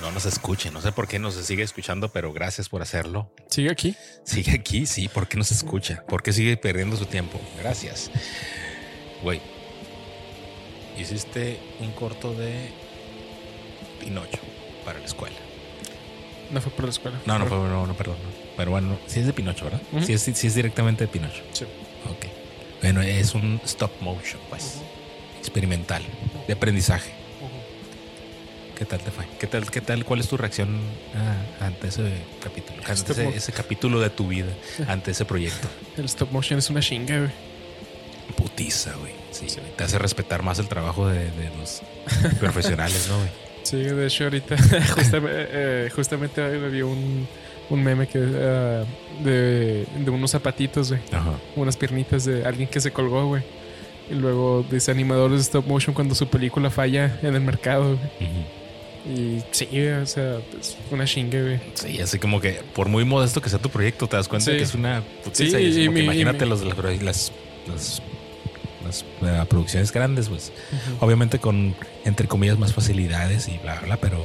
No nos escuche, no sé por qué nos sigue escuchando, pero gracias por hacerlo. ¿Sigue aquí? Sigue aquí, sí, ¿por qué nos escucha? ¿Por qué sigue perdiendo su tiempo? Gracias. Güey, hiciste un corto de Pinocho para la escuela. No fue por la escuela. No, no fue, no, no, perdón. no. Pero bueno, sí es de Pinocho, ¿verdad? Ujú. sí, es, sí es directamente de Pinocho. Sí. Ok. Bueno, es un stop motion, pues. Experimental, de aprendizaje. ¿Qué tal te fue? ¿Qué tal, qué tal? ¿Cuál es tu reacción ah, ante ese capítulo? Ante ese, ese capítulo de tu vida, ante ese proyecto. El stop motion es una chinga, güey. Putiza, güey. Sí, güey. Te hace respetar más el trabajo de, de los profesionales, ¿no, güey? Sí, de hecho ahorita justamente, eh, justamente hoy me vi un, un meme que ah, de, de unos zapatitos, güey. Ajá. Unas piernitas de alguien que se colgó, güey. Y luego dice animadores de stop motion cuando su película falla en el mercado, güey. Ujú. Y sí, o sea, es una chinga, güey. Sí, así como que por muy modesto que sea tu proyecto, te das cuenta Sí. que es una putiza. Sí, y es y que mi- y imagínate mi- los, las, las, las- las, eh, producciones grandes, pues. Obviamente con, entre comillas, más facilidades y bla, bla, pero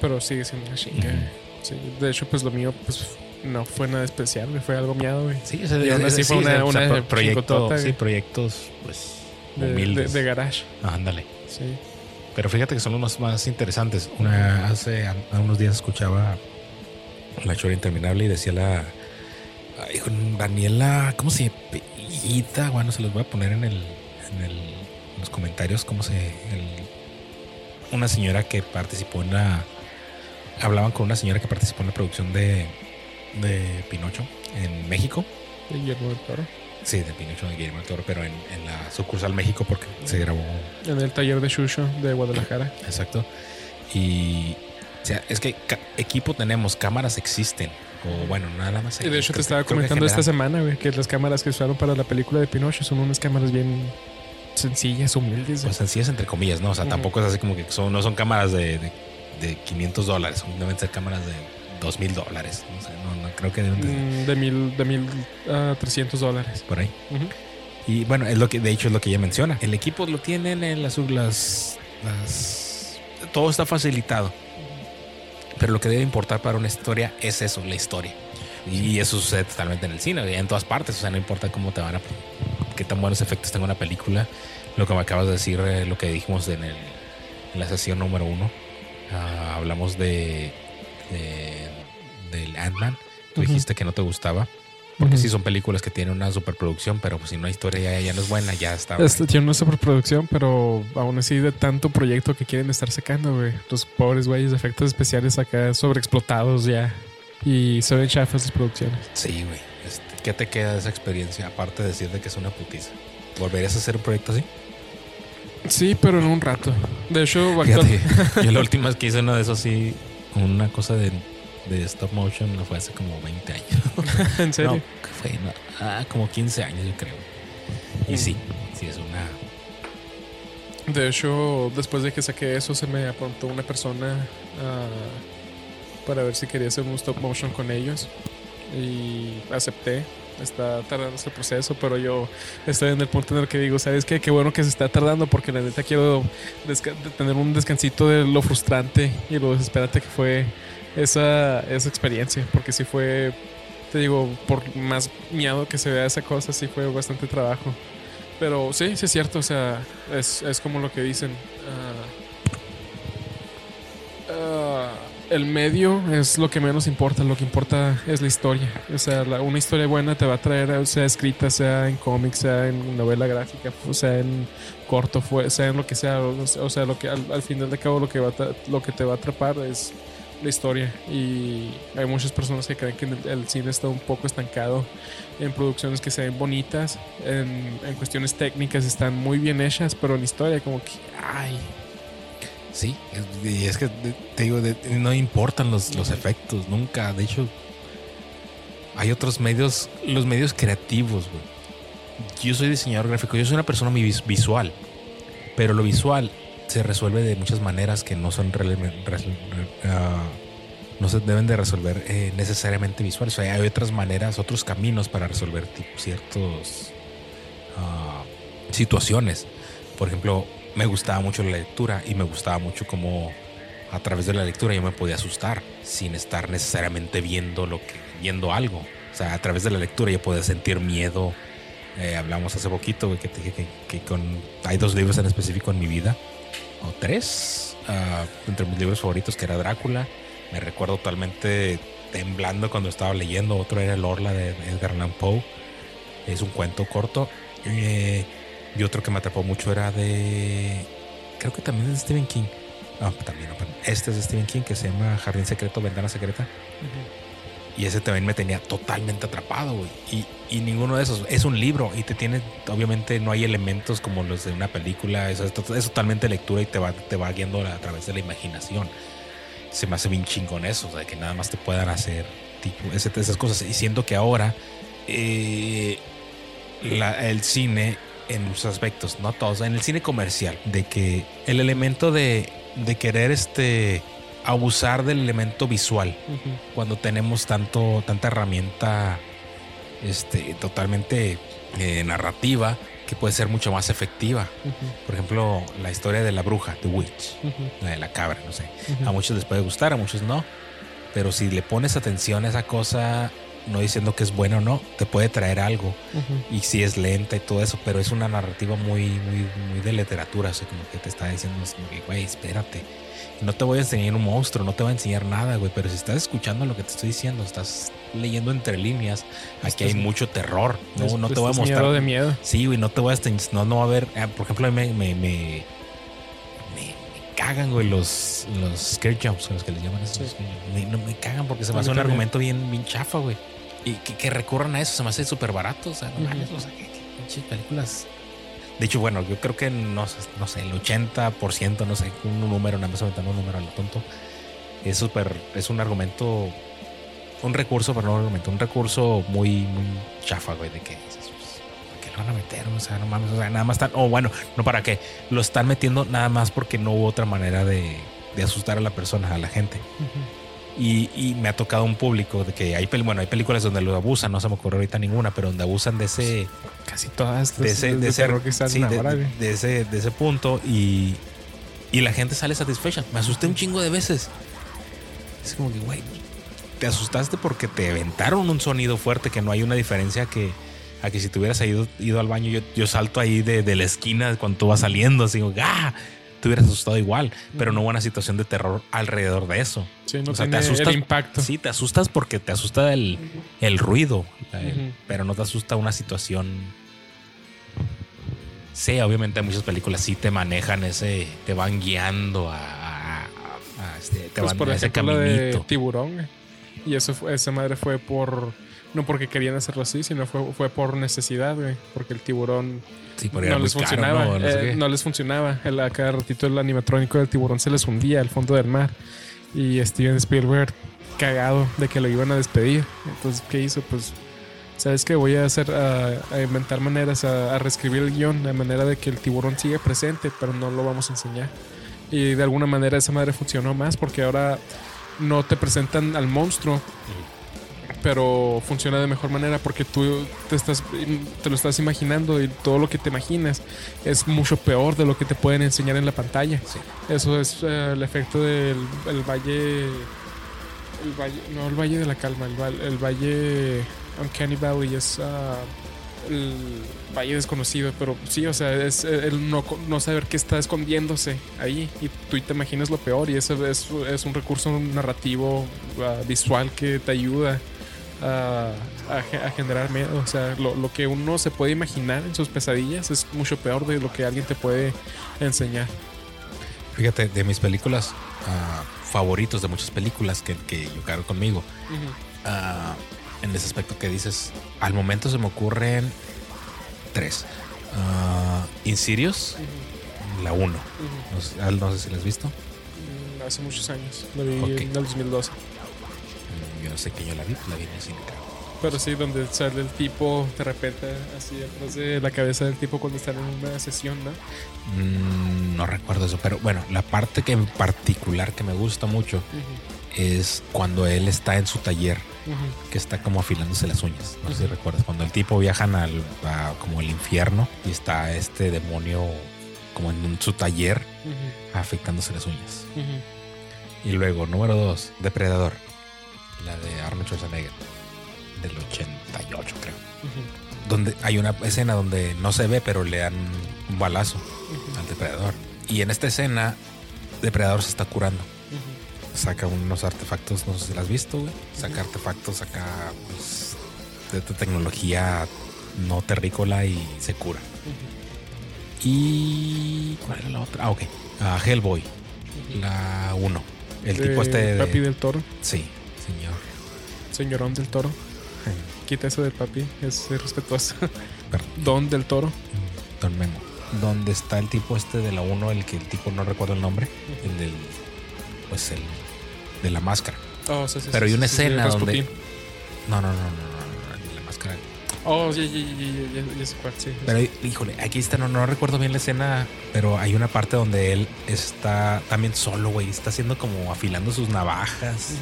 Pero sigue siendo una chinga, Ujú. güey. Sí, de hecho, pues lo mío, pues no fue nada especial. Fue algo miado, güey. sí, o sea, Y aún así fue una- o sea, una proyecto, sí, proyectos, pues, De, de, humildes. de garage. Ah, ándale. Sí. Pero fíjate que son los más, interesantes. Una, hace a- unos días escuchaba la chora interminable y decía la Daniela, ¿cómo se apellida? Bueno, se los voy a poner en el, en el en los comentarios cómo se el- una señora que participó en la hablaban con una señora que participó en la producción de de Pinocho en México. Del. Sí, de Pinocho de Guillermo del Toro, pero en, en la sucursal México porque se grabó En el taller de Shusho de Guadalajara. Exacto. Y o sea, es que equipo tenemos, cámaras existen. O bueno, nada más. Y de hecho creo te estaba comentando esta semana, güey, que las cámaras que usaron para la película de Pinocho son unas cámaras bien sencillas, humildes. Pues sencillas entre comillas, ¿no? O sea, tampoco es así como que son, no son cámaras de, de, de 500 dólares, son- deben ser cámaras de 2000 dólares. No sé, no, no creo que deben de Mm, de mil, de mil a trescientos dólares. por ahí. Y bueno, es lo que de hecho es lo que ella menciona. El equipo lo tienen en las, las, las todo está facilitado. Pero lo que debe importar para una historia es eso, la historia. Y eso sucede totalmente en el cine, en todas partes. O sea, no importa cómo te van a. qué tan buenos efectos tenga una película. Lo que me acabas de decir, eh, lo que dijimos en, el, en la sesión número uno. Ah, hablamos de. De del Ant-Man. Tú dijiste que no te gustaba. Porque sí son películas que tienen una superproducción, pero pues si no hay historia ya, ya no es buena, ya está. Este tiene una superproducción, pero aún así de tanto proyecto que quieren estar sacando, güey. Los pobres güeyes de efectos especiales acá sobreexplotados ya. Y se ven chafas las producciones. Sí, güey. Este, ¿Qué te queda de esa experiencia? Aparte de decirte que es una putiza. ¿Volverías a hacer un proyecto así? Sí, pero en un rato. De hecho, Fíjate, yo la última vez que hice uno de esos sí, una cosa de, de stop motion, no fue hace como 20 años. ¿en serio? No, ¿qué fue? No, ah, como 15 años yo creo. Y sí, sí es una... De hecho, después de que saqué eso, se me apuntó una persona ah, para ver si quería hacer un stop motion con ellos. Y acepté. Está tardando ese proceso, pero yo estoy en el punto en el que digo, ¿sabes qué? Qué bueno que se está tardando porque la neta quiero tener un descansito de lo frustrante y lo desesperante que fue esa, esa experiencia. Porque sí fue, te digo, por más miedo que se vea esa cosa, sí fue bastante trabajo. Pero sí, sí es cierto, o sea, es, es como lo que dicen. ah, el medio es lo que menos importa, lo que importa es la historia. O sea, la- una historia buena te va a traer, sea escrita, sea en cómic, sea en novela gráfica, sea en corto, sea en lo que sea. O sea, lo que al, al final de cabo lo que, va a lo te va a atrapar es la historia. Y hay muchas personas que creen que el, el cine está un poco estancado en producciones que se ven bonitas, en, en cuestiones técnicas están muy bien hechas, pero en historia como que, ay, Sí, y es que te digo, no importan los, los efectos, nunca. De hecho, hay otros medios, los medios creativos. Yo soy diseñador gráfico, yo soy una persona muy vis- visual, pero lo visual se resuelve de muchas maneras que no son ah, no se deben de resolver eh, necesariamente visuales. Hay otras maneras, otros caminos para resolver tipo, ciertos ah, situaciones. Por ejemplo, me gustaba mucho la lectura y me gustaba mucho cómo a través de la lectura yo me podía asustar sin estar necesariamente viendo lo que viendo algo. O sea, a través de la lectura yo podía sentir miedo. Eh, hablamos hace poquito, que te dije que, con hay dos libros en específico en mi vida o tres ah, entre mis libros favoritos que era Drácula. Me recuerdo totalmente temblando cuando estaba leyendo. Otro era El Orla de Edgar Allan Poe. Es un cuento corto. Eh, y otro que me atrapó mucho era de. Creo que también es de Stephen King. No, también, no, este es de Stephen King que se llama Jardín Secreto, Ventana Secreta. Y ese también me tenía totalmente atrapado, güey. Y, y, ninguno de esos es un libro y te tiene, obviamente no hay elementos como los de una película. Eso es, totalmente lectura y te va, te va guiando a través de la imaginación. Se me hace bien chingón eso, o sea, que nada más te puedan hacer tipo, esas cosas. Y siento que ahora eh, el cine en muchos aspectos, no todos, en el cine comercial, de que el elemento de, de querer este abusar del elemento visual cuando tenemos tanto tanta herramienta este totalmente eh, narrativa que puede ser mucho más efectiva. Por ejemplo, la historia de la bruja, The Witch, la de la cabra, no sé. A muchos les puede gustar, a muchos no. Pero si le pones atención a esa cosa, no diciendo que es bueno o no, te puede traer algo. Y si es lenta y todo eso, pero es una narrativa muy, muy, muy de literatura, así como que te está diciendo, güey, espérate. No te voy a enseñar un monstruo, no te voy a enseñar nada, güey, pero si estás escuchando lo que te estoy diciendo, estás leyendo entre líneas, aquí hay mucho terror. No, no te voy a mostrar. Miedo de miedo. Sí, güey, no te voy a. No, no va a haber. Ah, por ejemplo, me, me, me cagan, güey, los, los scare jumps, los que les llaman esos. Me, no, me cagan porque se me hace un argumento bien, bien chafa, güey. Y que, recurran a eso se me hace súper barato. O sea, no mames, o sea, que, películas. De hecho, bueno, yo creo que no, no sé, el 80%, no sé, un número, nada más aumentando un número a lo tonto. Es súper, es un argumento, un recurso, pero no un argumento, un recurso muy, muy chafa, güey, de que ¿para qué lo van a meter? O sea, no mames, o sea, nada más están, o bueno, no para qué, lo están metiendo nada más porque no hubo otra manera de, de asustar a la persona, a la gente. Y, me ha tocado un público de que hay, bueno, hay películas donde lo abusan, no se me ocurre ahorita ninguna, pero donde abusan de ese. Casi todas. De ese, de, ese, de, ese, de ese punto y, y la gente sale satisfecha. Me asusté un chingo de veces. Es como que, güey, te asustaste porque te aventaron un sonido fuerte que no hay una diferencia que a que si te hubieras ido, ido al baño, yo, yo salto ahí de, de, la esquina cuando tú vas saliendo, así, ¡ah! te hubieras asustado igual, pero no hubo una situación de terror alrededor de eso. Sí, no o sea, te asustas, el impacto. Sí, te asustas porque te asusta el, el ruido, eh, pero no te asusta una situación. Sí, obviamente muchas películas sí te manejan ese, te van guiando a, este, te pues van por a ese caminito. De tiburón. Y eso fue, esa madre fue por no porque querían hacerlo así, sino fue, fue por necesidad, güey. Porque el tiburón no, les funcionaba, eh, no, les funcionaba. El, a cada ratito el animatrónico del tiburón se les hundía al fondo del mar. Y Steven Spielberg, cagado de que lo iban a despedir. Entonces, ¿qué hizo? Pues, ¿sabes qué? Voy a hacer, a, inventar maneras, a, reescribir el guion de manera de que el tiburón siga presente, pero no lo vamos a enseñar. Y de alguna manera esa madre funcionó más porque ahora no te presentan al monstruo pero funciona de mejor manera porque tú te, estás, te lo estás imaginando y todo lo que te imaginas es mucho peor de lo que te pueden enseñar en la pantalla. Eso es eh, el efecto del el valle, el valle, no el valle de la calma, el, el valle Uncanny Valley es ah, el valle desconocido, pero sí, o sea, es el no, no, saber qué está escondiéndose ahí y tú te imaginas lo peor y eso es, es un recurso narrativo ah, visual que te ayuda a, generar miedo. O sea, lo, que uno se puede imaginar en sus pesadillas es mucho peor de lo que alguien te puede enseñar. Fíjate, de mis películas ah, favoritos, de muchas películas que, yo cargo conmigo, ah, en ese aspecto que dices, al momento se me ocurren tres. Uh, Insidious, la 1. no, sé si la has visto. Mm, hace muchos años, lo vi en el 2012 yo no sé que yo la vi, la vi en el cine, Pero sí, donde sale el tipo de repente así atrás de la cabeza del tipo cuando están en una sesión, ¿no? Mm, no recuerdo eso, pero bueno, la parte que en particular que me gusta mucho es cuando él está en su taller, que está como afilándose las uñas. No sé si recuerdas, cuando el tipo viajan al como el infierno y está este demonio como en su taller afectándose las uñas. Y luego, número dos, Depredador. La de Arnold Schwarzenegger. Del 88, creo. Donde hay una escena donde no se ve, pero le dan un balazo al depredador. Y en esta escena, Depredador se está curando. Saca unos artefactos, no sé si lo has visto, güey. Saca artefactos acá, pues, de esta tecnología no terrícola y se cura. Y. ¿Cuál era la otra? Ah, ok. Ah, Hellboy. La 1. El tipo este. de- Papi del toro. Sí, señor. Señorón del toro. Quita eso del papi. Es respetuoso. Perdón. Don del toro. Don Memo. Donde está el tipo este de la 1, el que el tipo no recuerdo el nombre. El del. Pues el. De la máscara. Oh, sí, sí, Pero hay una escena donde-. No, no, no, no, no, la máscara. Oh, ya, ya, ya sé cuál, sí. Pero híjole, aquí está, no, no recuerdo bien la escena, pero hay una parte donde él está también solo, güey. Está haciendo como afilando sus navajas.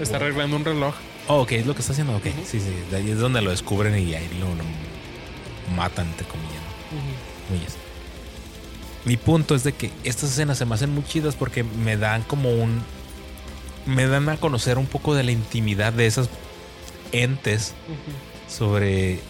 Está arreglando un reloj. Oh, ok, es lo que está haciendo. Ok, sí, sí. De ahí es donde lo descubren y ahí lo, lo matan, entre comillas. ¿no? Comillas. Mi punto es de que estas escenas se me hacen muy chidas porque me dan como un. Me dan a conocer un poco de la intimidad de esas entes sobre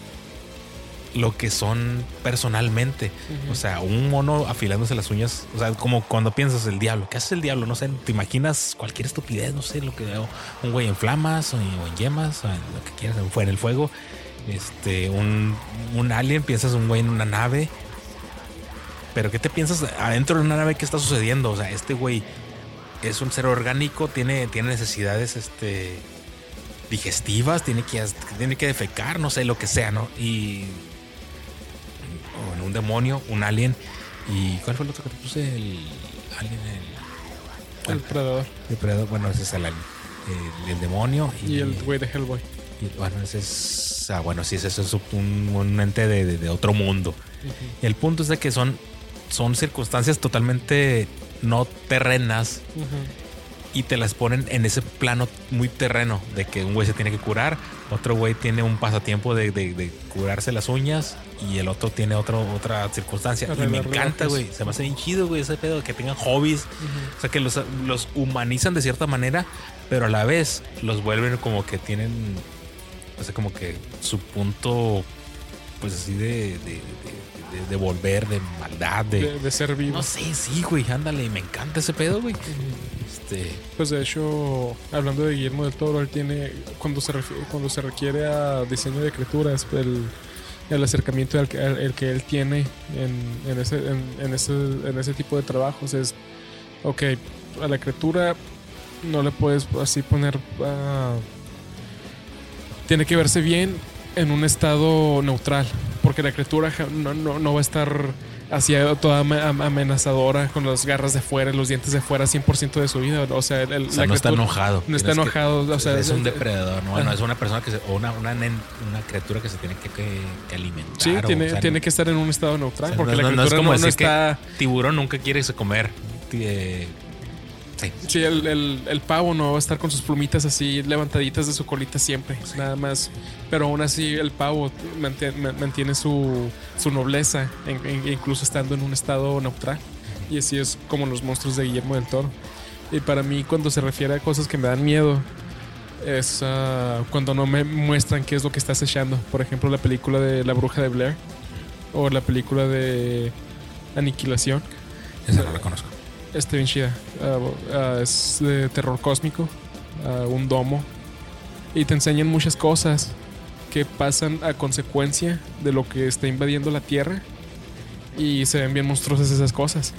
lo que son personalmente. O sea, un mono afilándose las uñas. O sea, como cuando piensas el diablo. ¿Qué hace el diablo? No sé, te imaginas cualquier estupidez, no sé, lo que veo. Un güey en flamas o en, yemas, o en lo que quieras, en el fuego. Este, un, un alien, piensas un güey en una nave. Pero ¿qué te piensas adentro de una nave? ¿Qué está sucediendo? O sea, este güey es un ser orgánico, tiene, tiene necesidades, este digestivas, tiene que, tiene que defecar, no sé, lo que sea, ¿no? Y. Demonio, un alien. ¿Y cuál fue el otro que te puse? El alien, el. El predador. el predador, bueno, ese es el alien. El, el demonio y, Y el güey de Hellboy. y, bueno, ese es. Ah, bueno, sí, ese es un, un ente de, de- de otro mundo. El punto es de que son, son circunstancias totalmente no terrenas. Y te las ponen en ese plano muy terreno de que un güey se tiene que curar, otro güey tiene un pasatiempo de, de- de curarse las uñas y el otro tiene otro, otra circunstancia. Y me encanta, güey. Se me hace bien chido, güey, ese pedo, que tengan hobbies. O sea, que los, los humanizan de cierta manera, pero a la vez los vuelven como que tienen, o sea, como que su punto, pues así de, de, de- de- de volver, de maldad, de... De, de ser vivo. No sé, sí, güey, ándale, me encanta ese pedo, güey. Este... Pues de hecho, hablando de Guillermo del Toro, él tiene, cuando se, cuando se requiere a diseño de criaturas, el, el acercamiento al al- el que él tiene en, en ese, en, ese, en ese tipo de trabajos. Es, ok, a la criatura no le puedes así poner, ah, tiene que verse bien en un estado neutral, porque la criatura no, no, no va a estar así toda ame- am- amenazadora con las garras de fuera, los dientes de fuera 100% de su vida. O sea, el- O sea, la no está criatura- enojado. No está que- enojado. o sea, es un depredador, ¿no? Bueno, es una persona que se, o una, una, una criatura que se tiene que, que- que alimentar. Sí, tiene, o sea, tiene que estar en un estado neutral, o sea, porque no- la no- no es criatura como no, que- está... tiburón nunca quiere comer. eh, sí. Sí, el, el- el pavo no va a estar con sus plumitas así levantaditas de su colita siempre, nada más. Pero aún así el pavo mantiene, ma- mantiene su, su nobleza, incluso estando en un estado neutral. Y así es como los monstruos de Guillermo del Toro. Y para mí cuando se refiere a cosas que me dan miedo, es ah, cuando no me muestran qué es lo que está acechando. Por ejemplo, la película de La Bruja de Blair o la película de Aniquilación. Esa no la conozco. Este bien chida. Ah, ah, es de terror cósmico. ah, un domo. Y te enseñan muchas cosas que pasan a consecuencia de lo que está invadiendo la Tierra. Y se ven bien monstruosas esas cosas.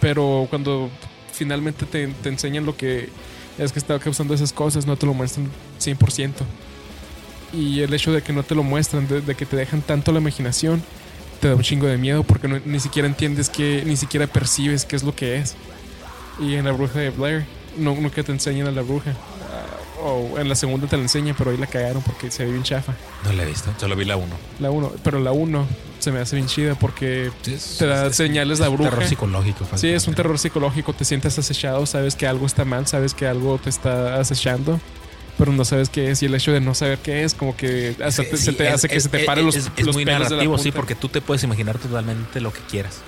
Pero cuando finalmente te, te enseñan lo que es que está causando esas cosas, no te lo muestran 100%. Y el hecho de que no te lo muestran, de, de que te dejan tanto la imaginación, te da un chingo de miedo porque no- ni siquiera entiendes que, ni siquiera percibes qué es lo que es. Y en la bruja de Blair, no, nunca te enseñan a la bruja. Ah, o en la segunda te la enseñan, pero ahí la cagaron porque se ve bien chafa. No la he visto, solo vi la uno. La 1, pero la 1 se me hace bien chida porque Es- te da es- señales la es un bruja. Terror psicológico. Sí, es un terror psicológico, te sientes acechado, sabes que algo está mal, sabes que algo te está acechando, pero no sabes qué es. Y el hecho de no saber qué es, como que hasta te- se te hace que se te paren los, es, es los muy pelos de la narrativo, sí, punta. porque tú te puedes imaginar totalmente lo que quieras.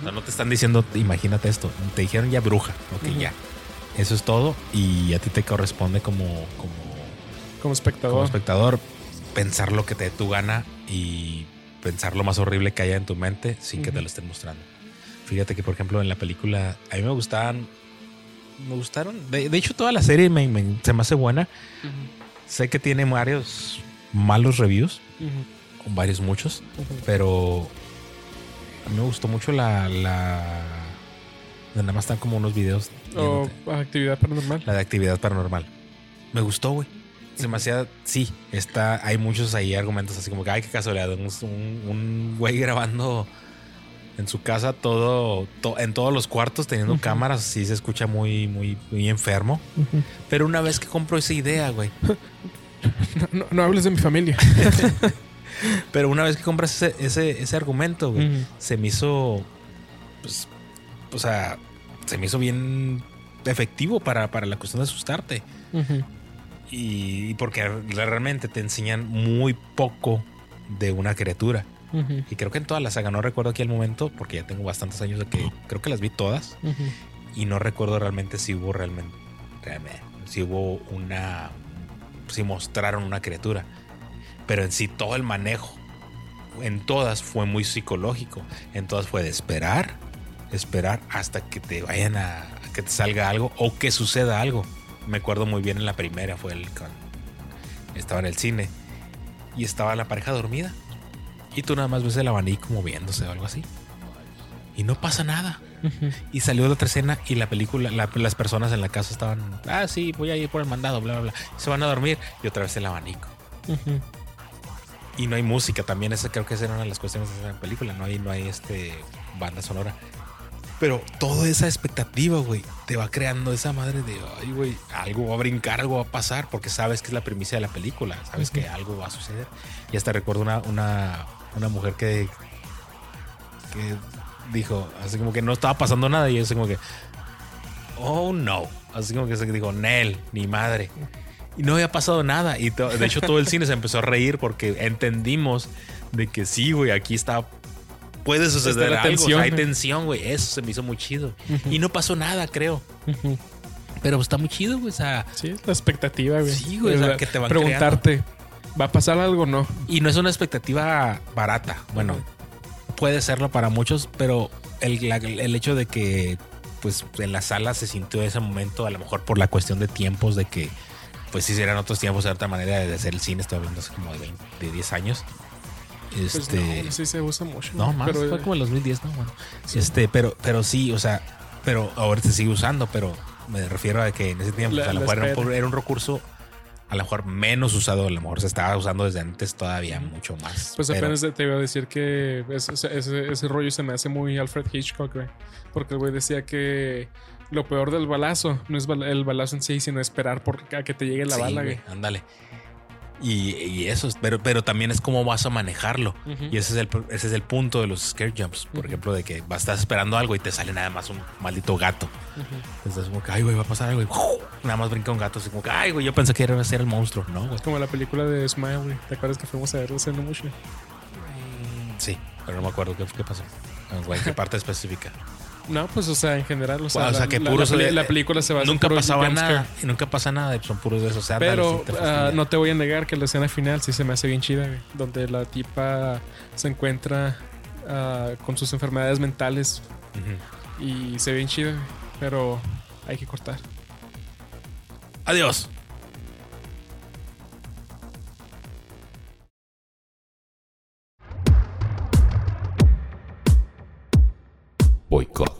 O sea, no te están diciendo, imagínate esto. Te dijeron ya bruja. Ok, Ujú. ya. Eso es todo. Y a ti te corresponde como, como, Como espectador. como espectador pensar lo que te dé tu gana y pensar lo más horrible que haya en tu mente sin que te lo estén mostrando. Fíjate que, por ejemplo, en la película, a mí me gustaban. Me gustaron. De, de hecho, toda la serie me- me- se me hace buena. Sé que tiene varios malos reviews, varios muchos, pero a mí me gustó mucho la. la nada más están como unos videos. O viéndote. actividad paranormal. La de actividad paranormal. Me gustó, güey. Hacía. Sí, está, hay muchos ahí argumentos así como que, ay, qué casualidad. Un güey grabando en su casa todo, to- en todos los cuartos teniendo cámaras, sí se escucha muy, muy, muy enfermo. Pero una vez que compró esa idea, güey. No, no- no hables de mi familia. Pero una vez que compras ese, ese, ese argumento, güey, se me hizo. Pues. O sea, se me hizo bien efectivo para, para la cuestión de asustarte. Y, y porque realmente te enseñan muy poco de una criatura. Y creo que en todas las saga, no recuerdo aquí el momento, porque ya tengo bastantes años de que creo que las vi todas. Y no recuerdo realmente si hubo realmente. realmente si hubo una. Si mostraron una criatura. Pero en sí, todo el manejo. En todas fue muy psicológico. En todas fue de esperar. Esperar hasta que te vayan a. a que te salga algo o que suceda algo. Me acuerdo muy bien en la primera, fue el. con- estaba en el cine. Y estaba la pareja dormida. Y tú nada más ves el abanico moviéndose o algo así. Y no pasa nada. Y salió la otra escena y la película, la- las personas en la casa estaban, ah, sí, voy a ir por el mandado, bla, bla, bla. Se van a dormir y otra vez el abanico. Ujú. Y no hay música también, esa creo que esa era una de las cuestiones de la película, no hay, no hay este banda sonora. Pero toda esa expectativa, güey, te va creando esa madre de, ay, güey, algo va a brincar, algo va a pasar, porque sabes que es la primicia de la película, sabes que algo va a suceder. Y hasta recuerdo una, una, una mujer que, que dijo, así como que no estaba pasando nada, y yo así como que, oh no, así como que se dijo, Nel, ni madre. Y no había pasado nada. Y de hecho todo el cine se empezó a reír porque entendimos de que sí, güey, aquí está... Puede suceder la algo, o sea, tensión, hay tensión, güey. Eso se me hizo muy chido. Ujú. Y no pasó nada, creo. Pero está muy chido, güey. O sea, Sí, la expectativa, güey. Sí, güey, o sea, que te van Preguntarte, ¿va a pasar algo o no? y no es una expectativa barata. Bueno, puede serlo para muchos, pero el, la- el hecho de que pues en la sala se sintió ese momento, a lo mejor por la cuestión de tiempos, de que pues sí eran otros tiempos, era otra manera de hacer el cine, estoy hablando hace como de, 20 de 10 años. Pues Este, no, sí se usa mucho. no, más, pero, fue como el 2010, no, bueno. Este, pero, pero sí, o sea, pero ahora se sigue usando, pero me refiero a que en ese tiempo La- pues, a lo la un, era un recurso a lo mejor menos usado, a lo mejor se estaba usando desde antes todavía mucho más. Pues pero- apenas te iba a decir que ese, ese- ese rollo se me hace muy Alfred Hitchcock, güey. Porque el güey decía que lo peor del balazo no es el balazo en sí, sino esperar por a que te llegue la Sí, bala, güey. ándale. Y, y eso, es- pero, pero también es cómo vas a manejarlo. Y ese es, el, ese es el punto de los scare jumps. Por ejemplo, de que vas, estás esperando algo y te sale nada más un maldito gato. Ujú. Entonces, como que, ay, güey, va a pasar algo. Y nada más brinca un gato. Así como que, ay, güey, yo pensé que era ser el monstruo. No, güey. Como la película de Smile, güey. ¿Te acuerdas que fuimos a ver hace no mucho? Sí, pero no me acuerdo qué, qué pasó. Güey, qué parte específica. No, pues, o sea, en general, o sea, Bueno, o sea, la, que puros la, de- la película se va nunca pasaba nada. Y nunca pasa nada. Son puros de esos. O sea, ándale, Pero te ah, no te voy a negar que la escena final sí se me hace bien chida, güey. Donde la tipa se encuentra ah, con sus enfermedades mentales y se ve bien chida. Pero hay que cortar. Adiós. Boicot.